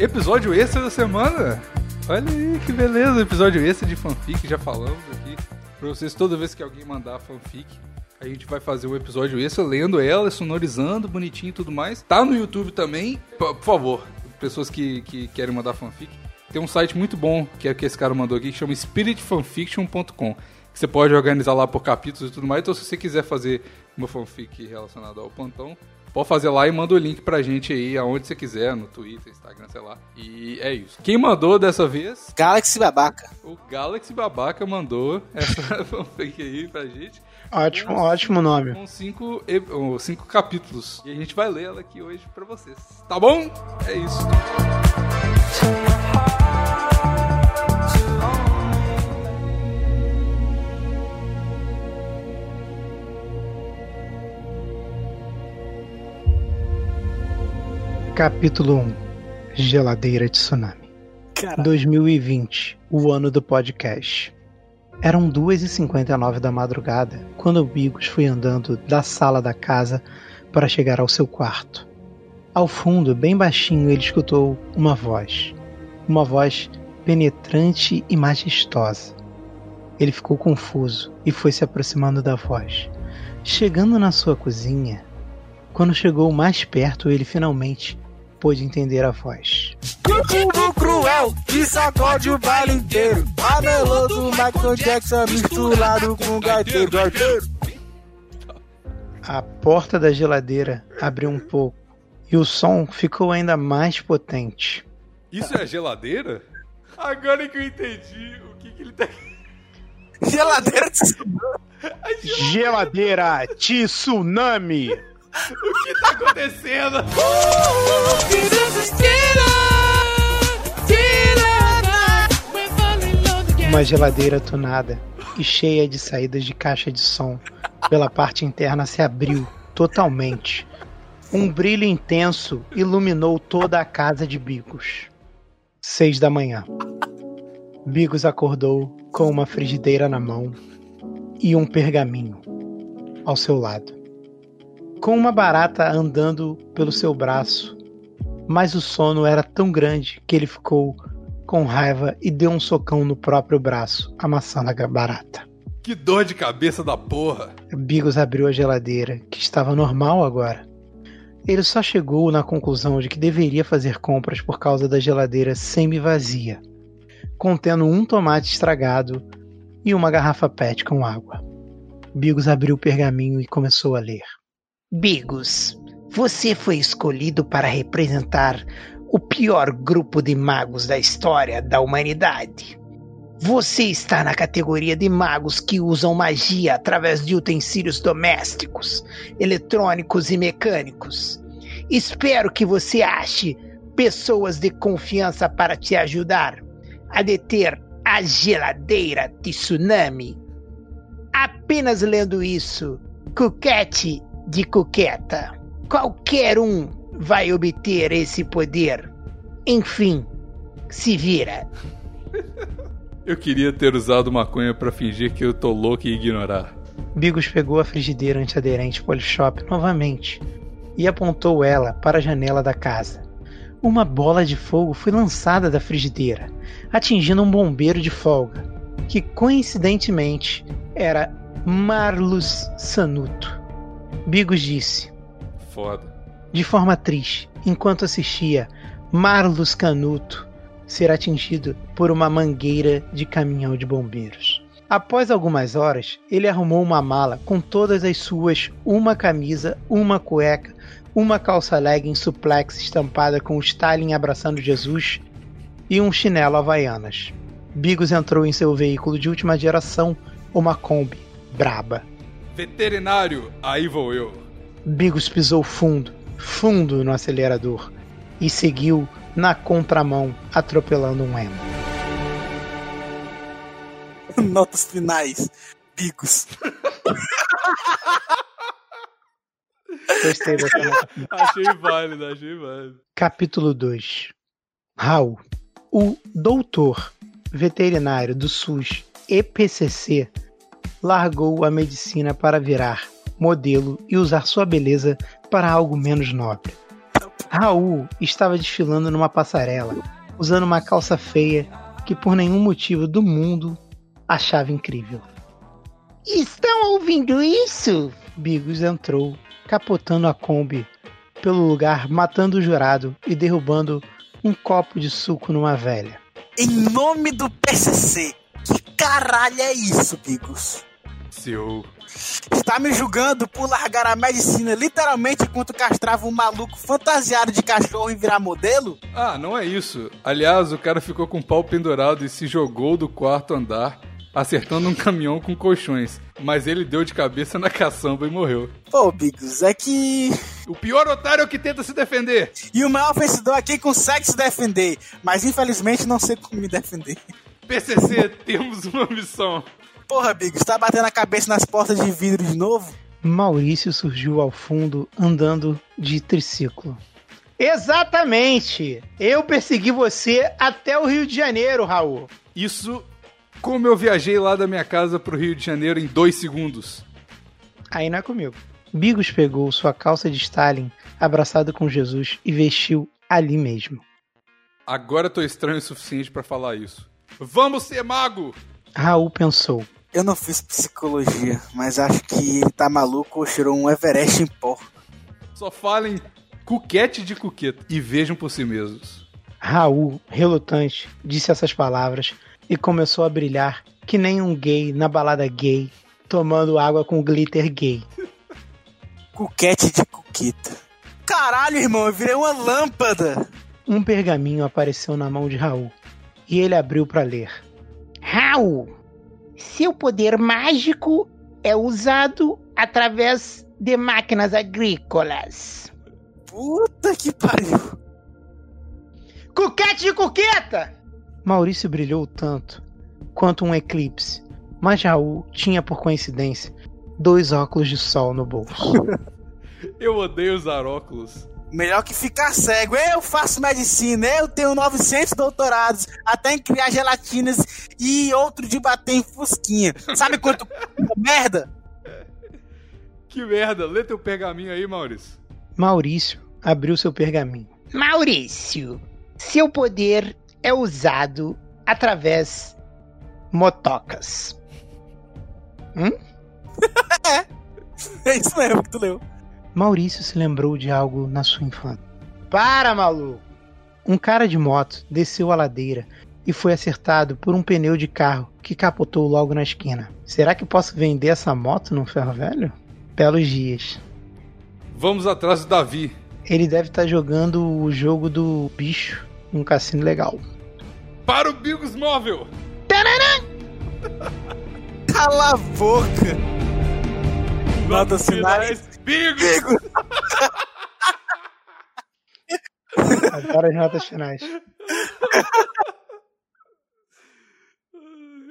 Episódio extra da semana. Olha aí que beleza, episódio extra de fanfic, já falamos aqui. Pra vocês, toda vez que alguém mandar fanfic, a gente vai fazer um episódio extra lendo ela, sonorizando, bonitinho e tudo mais. Tá no YouTube também. Por favor, pessoas que, que querem mandar fanfic. Tem um site muito bom que é que esse cara mandou aqui, que chama spiritfanfiction.com. Você pode organizar lá por capítulos e tudo mais. Então, se você quiser fazer uma fanfic relacionada ao plantão, Pode fazer lá e manda o link pra gente aí, aonde você quiser, no Twitter, Instagram, sei lá. E é isso. Quem mandou dessa vez? Galaxy Babaca. O Galaxy Babaca mandou essa fanfic aí pra gente. Ótimo, com, ótimo nome. Com cinco, cinco capítulos. E a gente vai ler ela aqui hoje pra vocês. Tá bom? É isso. Capítulo 1 Geladeira de Tsunami Caralho. 2020, o ano do podcast. Eram 2h59 da madrugada quando o Bigos foi andando da sala da casa para chegar ao seu quarto. Ao fundo, bem baixinho, ele escutou uma voz. Uma voz penetrante e majestosa. Ele ficou confuso e foi se aproximando da voz. Chegando na sua cozinha, quando chegou mais perto, ele finalmente pôde entender a voz. Cubo cruel que sacode o baile inteiro. A melô do Michael Jackson misturado com gaiteiro, gaiteiro. A porta da geladeira abriu um pouco e o som ficou ainda mais potente. Isso é a geladeira? Agora que eu entendi o que, que ele tá. Geladeira tsunami. Geladeira tsunami. O que tá acontecendo? Uma geladeira tunada e cheia de saídas de caixa de som pela parte interna se abriu totalmente. Um brilho intenso iluminou toda a casa de Bigos. Seis da manhã. Bigos acordou com uma frigideira na mão e um pergaminho ao seu lado com uma barata andando pelo seu braço. Mas o sono era tão grande que ele ficou com raiva e deu um socão no próprio braço, amassando a barata. Que dor de cabeça da porra! Bigos abriu a geladeira, que estava normal agora. Ele só chegou na conclusão de que deveria fazer compras por causa da geladeira semi-vazia, contendo um tomate estragado e uma garrafa PET com água. Bigos abriu o pergaminho e começou a ler. Bigos, você foi escolhido para representar o pior grupo de magos da história da humanidade. Você está na categoria de magos que usam magia através de utensílios domésticos, eletrônicos e mecânicos. Espero que você ache pessoas de confiança para te ajudar a deter a geladeira de tsunami. Apenas lendo isso, Cuquete de coqueta. Qualquer um vai obter esse poder. Enfim, se vira. Eu queria ter usado maconha para fingir que eu tô louco e ignorar. Bigos pegou a frigideira antiaderente Polishop novamente e apontou ela para a janela da casa. Uma bola de fogo foi lançada da frigideira, atingindo um bombeiro de folga, que coincidentemente era Marlus Sanuto. Bigos disse. Foda. De forma triste, enquanto assistia Marlos Canuto ser atingido por uma mangueira de caminhão de bombeiros. Após algumas horas, ele arrumou uma mala com todas as suas, uma camisa, uma cueca, uma calça legging suplex estampada com Stalin abraçando Jesus e um chinelo havaianas. Bigos entrou em seu veículo de última geração, uma Kombi, braba. Veterinário, aí vou eu. Bigos pisou fundo, fundo no acelerador e seguiu na contramão, atropelando um emo. Notas finais. Bigos. Gostei dessa nota. achei válido, achei válido. Capítulo 2 Raul, o doutor veterinário do SUS EPCC largou a medicina para virar modelo e usar sua beleza para algo menos nobre. Raul estava desfilando numa passarela, usando uma calça feia que por nenhum motivo do mundo achava incrível. Estão ouvindo isso? Bigos entrou, capotando a Kombi pelo lugar, matando o jurado e derrubando um copo de suco numa velha. Em nome do PCC, que caralho é isso, Bigos? Está me julgando por largar a medicina literalmente enquanto castrava um maluco fantasiado de cachorro e virar modelo? Ah, não é isso. Aliás, o cara ficou com o pau pendurado e se jogou do quarto andar, acertando um caminhão com colchões. Mas ele deu de cabeça na caçamba e morreu. Pô, Bigos, é que. O pior otário é o que tenta se defender. E o maior vencedor é quem consegue se defender. Mas infelizmente não sei como me defender. PCC, temos uma missão. Porra, Bigos, tá batendo a cabeça nas portas de vidro de novo? Maurício surgiu ao fundo andando de triciclo. Exatamente! Eu persegui você até o Rio de Janeiro, Raul. Isso como eu viajei lá da minha casa pro Rio de Janeiro em dois segundos. Aí não é comigo. Bigos pegou sua calça de Stalin, abraçado com Jesus, e vestiu ali mesmo. Agora tô estranho o suficiente pra falar isso. Vamos ser mago! Raul pensou. Eu não fiz psicologia, mas acho que ele tá maluco ou cheirou um Everest em pó. Só falem cuquete de cuqueta e vejam por si mesmos. Raul, relutante, disse essas palavras e começou a brilhar que nem um gay na balada gay, tomando água com glitter gay. Cuquete de cuqueta. Caralho, irmão, eu virei uma lâmpada! Um pergaminho apareceu na mão de Raul e ele abriu para ler. Raul, seu poder mágico é usado através de máquinas agrícolas. Puta que pariu! Cuquete de cuqueta! Maurício brilhou tanto quanto um eclipse, mas Raul tinha por coincidência dois óculos de sol no bolso. Eu odeio usar óculos. Melhor que ficar cego. Eu faço medicina, eu tenho 900 doutorados, até em criar gelatinas e outro de bater em fusquinha. Sabe quanto merda? Que merda, lê teu pergaminho aí, Maurício. Maurício abriu seu pergaminho. Maurício, seu poder é usado através motocas. Hum? É isso mesmo que tu leu. Maurício se lembrou de algo na sua infância. Para, maluco! Um cara de moto desceu a ladeira e foi acertado por um pneu de carro que capotou logo na esquina. Será que posso vender essa moto num ferro velho? Belos dias. Vamos atrás do Davi. Ele deve estar jogando o jogo do bicho num cassino legal. Para o Bigos Móvel! Cala a boca! Notas finais. Bigos! Bigos! Agora as notas finais.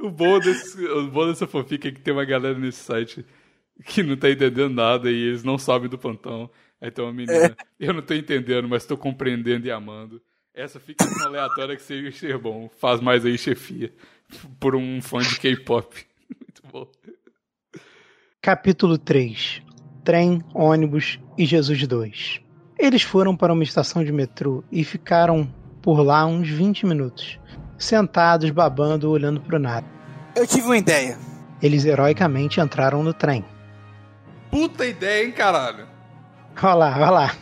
O bom, desse, o bom dessa fanfic é que tem uma galera nesse site que não tá entendendo nada e eles não sabem do plantão. Aí tem uma menina, eu não tô entendendo, mas tô compreendendo e amando. Essa fica tão aleatória que seja ser bom. Faz mais aí, chefia. Por um fã de K-pop. Muito bom. Capítulo 3 Trem, ônibus e Jesus 2 Eles foram para uma estação de metrô e ficaram por lá uns 20 minutos, sentados, babando, olhando para o nada. Eu tive uma ideia. Eles heroicamente entraram no trem. Puta ideia, hein, caralho? Olha lá, olha lá.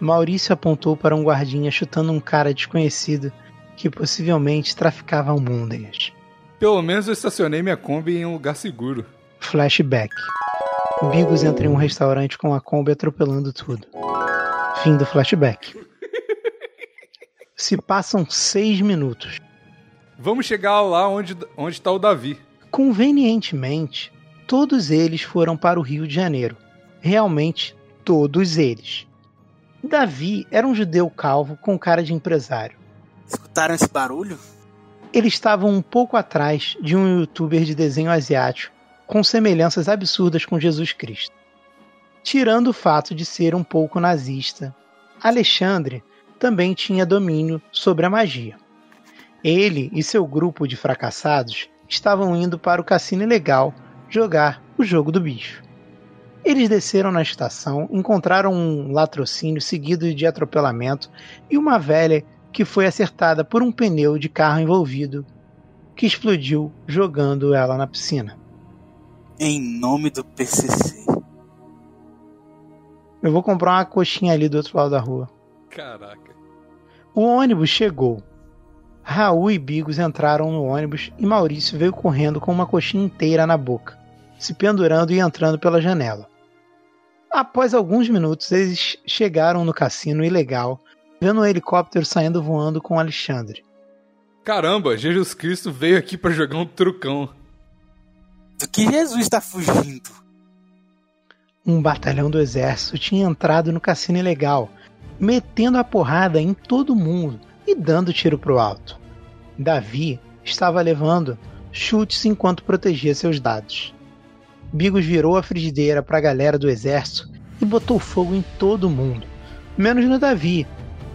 Maurício apontou para um guardinha chutando um cara desconhecido que possivelmente traficava almôndegas. Pelo menos eu estacionei minha Kombi em um lugar seguro. Flashback. Bigos entra em um restaurante com a Kombi atropelando tudo. Fim do flashback. Se passam seis minutos. Vamos chegar lá onde, onde tá o Davi. Convenientemente, todos eles foram para o Rio de Janeiro. Realmente, todos eles. Davi era um judeu calvo com cara de empresário. Escutaram esse barulho? Eles estavam um pouco atrás de um youtuber de desenho asiático com semelhanças absurdas com Jesus Cristo. Tirando o fato de ser um pouco nazista, Alexandre também tinha domínio sobre a magia. Ele e seu grupo de fracassados estavam indo para o cassino ilegal jogar o jogo do bicho. Eles desceram na estação, encontraram um latrocínio seguido de atropelamento e uma velha que foi acertada por um pneu de carro envolvido que explodiu jogando ela na piscina. Em nome do PCC. Eu vou comprar uma coxinha ali do outro lado da rua. Caraca. O ônibus chegou. Raul e Bigos entraram no ônibus e Maurício veio correndo com uma coxinha inteira na boca, se pendurando e entrando pela janela. Após alguns minutos, eles chegaram no cassino ilegal, vendo um helicóptero saindo voando com Alexandre. Caramba, Jesus Cristo veio aqui para jogar um trucão. Do que Jesus está fugindo? Um batalhão do exército tinha entrado no cassino ilegal, metendo a porrada em todo mundo e dando tiro pro alto. Davi estava levando chutes enquanto protegia seus dados. Bigos virou a frigideira para a galera do exército e botou fogo em todo mundo, menos no Davi,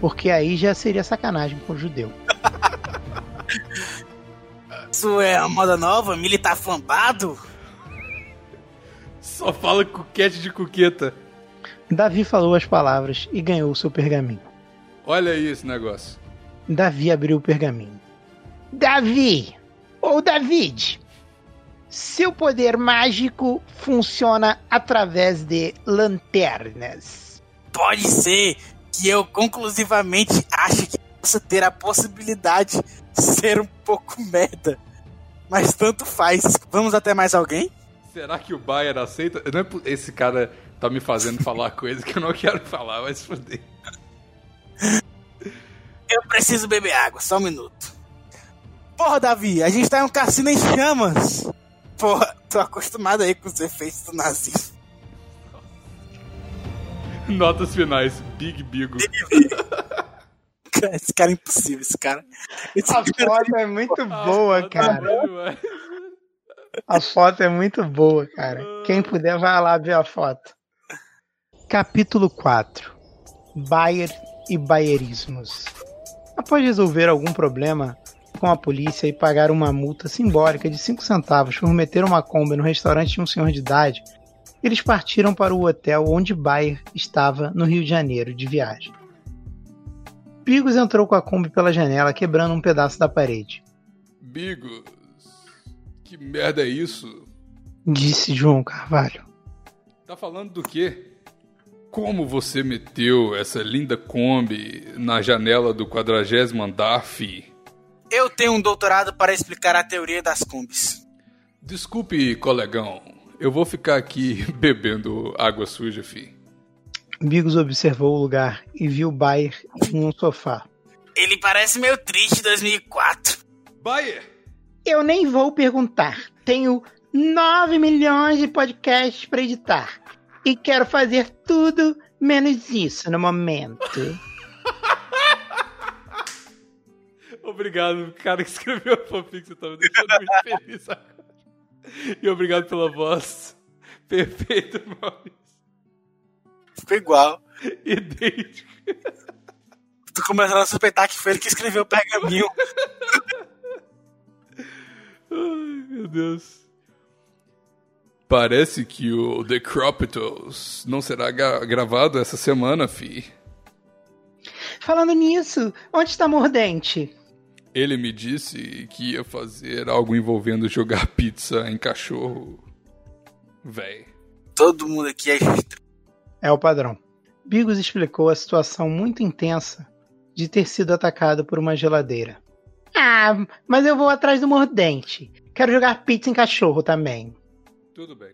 porque aí já seria sacanagem com o judeu. Isso é a moda nova? Militar flambado? Só fala cuquete de cuqueta. Davi falou as palavras e ganhou seu pergaminho. Olha aí esse negócio. Davi abriu o pergaminho. Davi! Ou David! Seu poder mágico funciona através de lanternas. Pode ser que eu conclusivamente ache que possa ter a possibilidade de ser um pouco merda. Mas tanto faz. Vamos até mais alguém? Será que o Bayer aceita? Não é Esse cara tá me fazendo falar coisa que eu não quero falar, mas foder. Eu preciso beber água, só um minuto. Porra, Davi, a gente tá em um cassino em chamas. Porra, tô acostumado aí com os efeitos do nazismo. Notas finais, Big Bigo. Esse cara é impossível, esse cara. Esse A cara foto é muito boa, Tá cara. demais. A foto é muito boa, cara. Quem puder, vai lá ver a foto. Capítulo 4 Bayer e Bayerismos. Após resolver algum problema com a polícia e pagar uma multa simbólica de 5 centavos por meter uma Kombi no restaurante de um senhor de idade, eles partiram para o hotel onde Bayer estava no Rio de Janeiro de viagem. Pigos entrou com a Kombi pela janela, quebrando um pedaço da parede. Bigos, que merda é isso? Disse João Carvalho. Tá falando do quê? Como você meteu essa linda Kombi na janela do quadragésimo andar, fi? Eu tenho um doutorado para explicar a teoria das combis. Desculpe, colegão. Eu vou ficar aqui bebendo água suja, fi. Bigos observou o lugar e viu Bayer em um sofá. Ele parece meio triste 2004. Bayer! Eu nem vou perguntar. Tenho 9 milhões de podcasts para editar. E quero fazer tudo menos isso no momento. Obrigado, cara que escreveu a fanfic, você tá me deixando muito feliz agora. E obrigado pela voz. Perfeito, Maurício. Ficou igual. Idêntico. Tô começando a suspeitar que foi ele que escreveu o pergaminho. Ai, meu Deus. Parece que o The Cropitos não será gravado essa semana, fi. Falando nisso, onde está Mordente? Ele me disse que ia fazer algo envolvendo jogar pizza em cachorro. Véi. Todo mundo aqui é estranho. É o padrão. Bigos explicou a situação muito intensa de ter sido atacado por uma geladeira. Ah, mas eu vou atrás do Mordente. Quero jogar pizza em cachorro também. Tudo bem.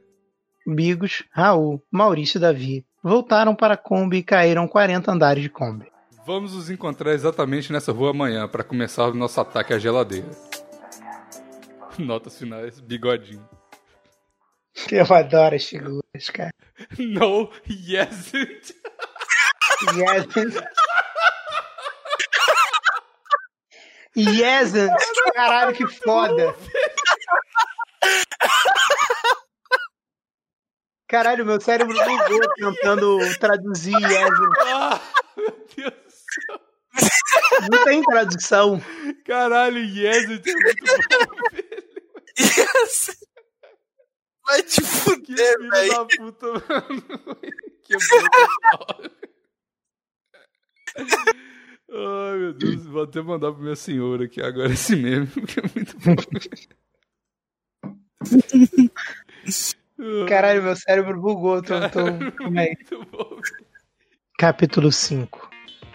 Bigos, Raul, Maurício e Davi voltaram para a Kombi e caíram 40 andares de Kombi. Vamos nos encontrar exatamente nessa rua amanhã para começar o nosso ataque à geladeira. Notas finais, bigodinho. Eu adoro as figuras, cara. No, yes. it. Yes. Yes, caralho, que foda. Caralho, meu cérebro bugou tentando traduzir yes. Ah, meu Deus do céu. Não tem tradução. Caralho, yes, it é muito bom, velho. Vai te Que fuder, filho velho. da puta, mano. Quebrou total. Ai, meu Deus. Vou até mandar pra minha senhora aqui agora esse meme, porque é muito bom. Caralho, meu cérebro bugou. Tô, tô... bom. Capítulo 5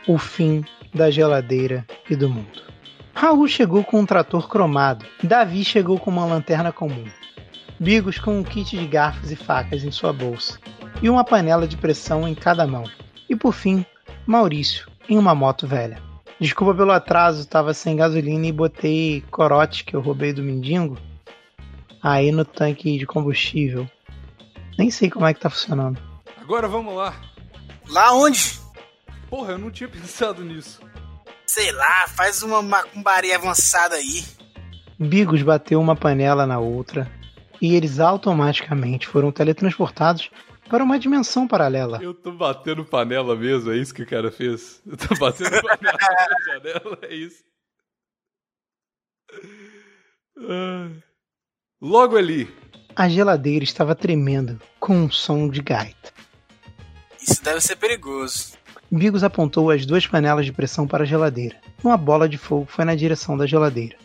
O fim da geladeira e do mundo. Raul chegou com um trator cromado. Davi chegou com uma lanterna comum. Bigos com um kit de garfos e facas em sua bolsa. E uma panela de pressão em cada mão. E por fim, Maurício em uma moto velha. Desculpa pelo atraso, tava sem gasolina e botei corote que eu roubei do mendigo aí no tanque de combustível. Nem sei como é que tá funcionando. Agora vamos lá. Lá onde? Porra, eu não tinha pensado nisso. Sei lá, faz uma macumbaria avançada aí. Bigos bateu uma panela na outra e eles automaticamente foram teletransportados para uma dimensão paralela. Eu tô batendo panela mesmo, é isso que o cara fez? Eu tô batendo panela na janela, é isso. Logo ali, A geladeira estava tremendo com um som de gaita. Isso deve ser perigoso. Bigos apontou as duas panelas de pressão para a geladeira. Uma bola de fogo foi na direção da geladeira.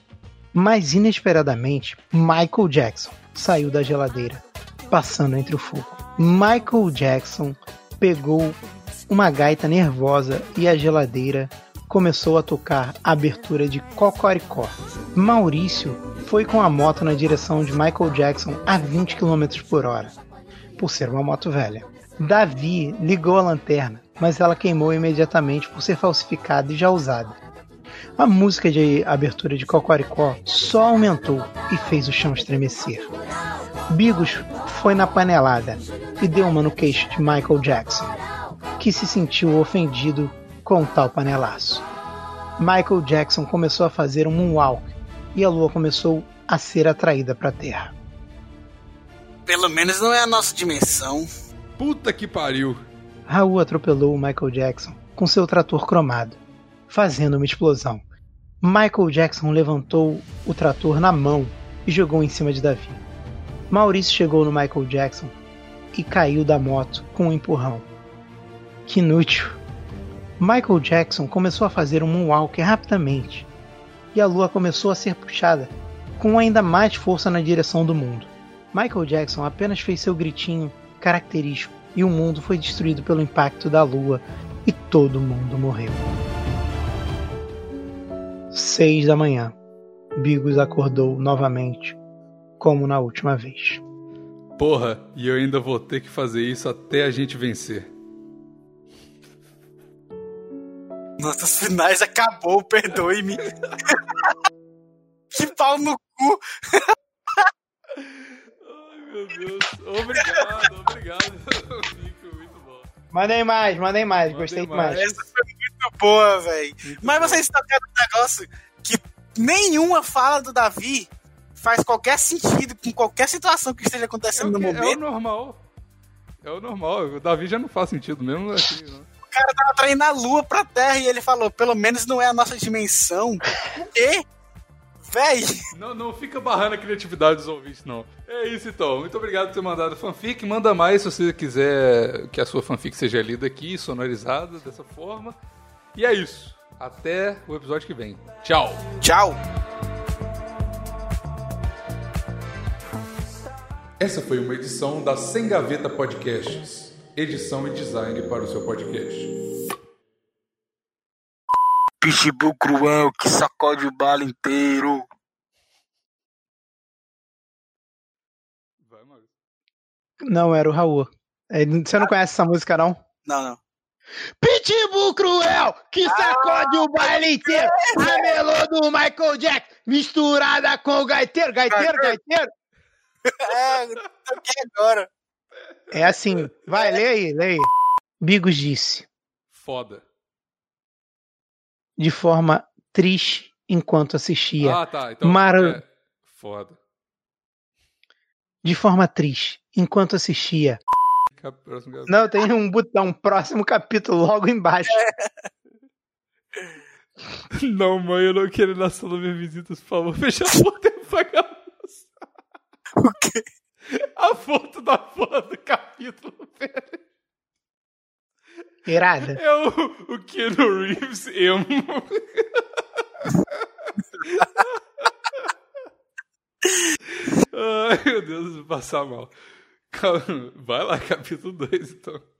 Mas inesperadamente, Michael Jackson saiu da geladeira, passando entre o fogo. Michael Jackson pegou uma gaita nervosa e a geladeira começou a tocar a abertura de Cocoricó. Maurício foi com a moto na direção de Michael Jackson a 20 km por hora, por ser uma moto velha. Davi ligou a lanterna, mas ela queimou imediatamente por ser falsificada e já usada. A música de abertura de Cocoricó só aumentou e fez o chão estremecer. Bigos foi na panelada e deu uma no queixo de Michael Jackson, que se sentiu ofendido com tal panelaço. Michael Jackson começou a fazer um moonwalk e a lua começou a ser atraída para a Terra. Pelo menos não é a nossa dimensão. puta que pariu. Raul atropelou o Michael Jackson com seu trator cromado, fazendo uma explosão. Michael Jackson levantou o trator na mão e jogou em cima de Davi. Maurício chegou no Michael Jackson e caiu da moto com um empurrão. Que inútil! Michael Jackson começou a fazer um moonwalk rapidamente e a lua começou a ser puxada com ainda mais força na direção do mundo. Michael Jackson apenas fez seu gritinho característico e o mundo foi destruído pelo impacto da lua e todo mundo morreu. Seis da manhã. Bigos acordou novamente, como na última vez. Porra, e eu ainda vou ter que fazer isso até a gente vencer. Nossas finais acabou, perdoe-me. que pau no cu. Ai, meu Deus. Obrigado, obrigado. Fico muito bom. Mandem mais, mandem mais, Mandem gostei mais. demais. Essa foi muito boa, velho. Mas bom. vocês tocaram um negócio que nenhuma fala do Davi faz qualquer sentido com qualquer situação que esteja é acontecendo o, no que- é o momento. normal. É o normal. O Davi já não faz sentido mesmo assim, não. O cara tava traindo a lua pra terra e ele falou, pelo menos não é a nossa dimensão. E, véi, Não, não fica barrando a criatividade dos ouvintes, não. É isso então. Muito obrigado por ter mandado fanfic. Manda mais se você quiser que a sua fanfic seja lida aqui, sonorizada dessa forma. E é isso. Até o episódio que vem. Tchau. tchau. Essa foi uma edição da Sem Gaveta Podcasts. Edição e design para o seu podcast. Pitbull cruel que sacode o balo inteiro. Não, era o Raul. É, Você não conhece essa música, não? Não, não. Pitbull cruel que sacode o baile inteiro. A melô do Michael Jackson misturada com o gaiteiro. Gaiteiro, gaiteiro. É, agora. É assim. Vai, lê aí, lê aí. Bigos disse, Foda. de forma triste enquanto assistia. Ah, tá. Então. Mar- é, foda. De forma triste enquanto assistia próximo capítulo. Não, tem um botão próximo capítulo logo embaixo. É. Não, mãe, eu não quero ir na sala ver visitas, por favor. Fecha a porta e apaga a luz. O quê? A foto da porra do capítulo, velho. Irada. É o, o Keanu Reeves emo. Ai, meu Deus, vou passar mal. Calma, Vai lá, capítulo 2, então.